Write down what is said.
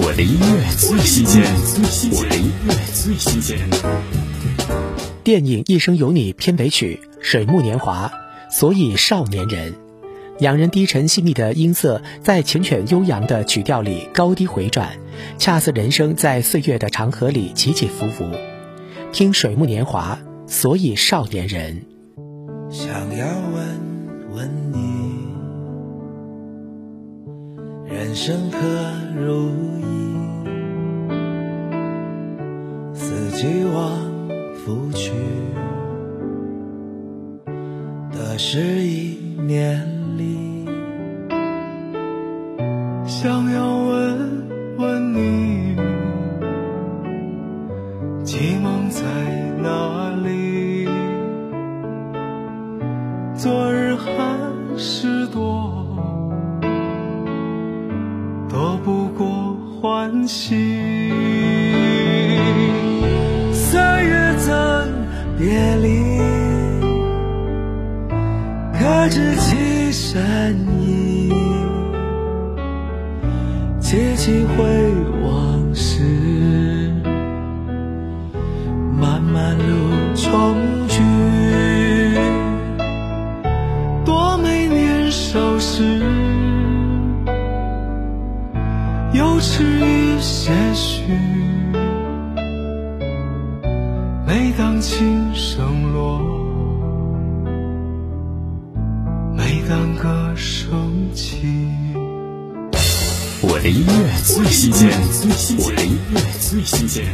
我的音乐最新鲜，我的音乐最新鲜。电影《一生有你》片尾曲《水木年华》，所以少年人，两人低沉细腻的音色在缱绻悠扬的曲调里高低回转，恰似人生在岁月的长河里起起伏伏。听《水木年华》，所以少年人。想要问问你，人生可如意？四季往复去，得失一年里。想要问问你，寄梦在哪里？昨日寒是多，躲不过欢喜。三月怎别离？可知其深意？记起回往事，漫漫路重聚。多美年少时，幼稚与些许。每当琴声落，每当歌声起。我的音乐最新鲜，我的音乐最新鲜。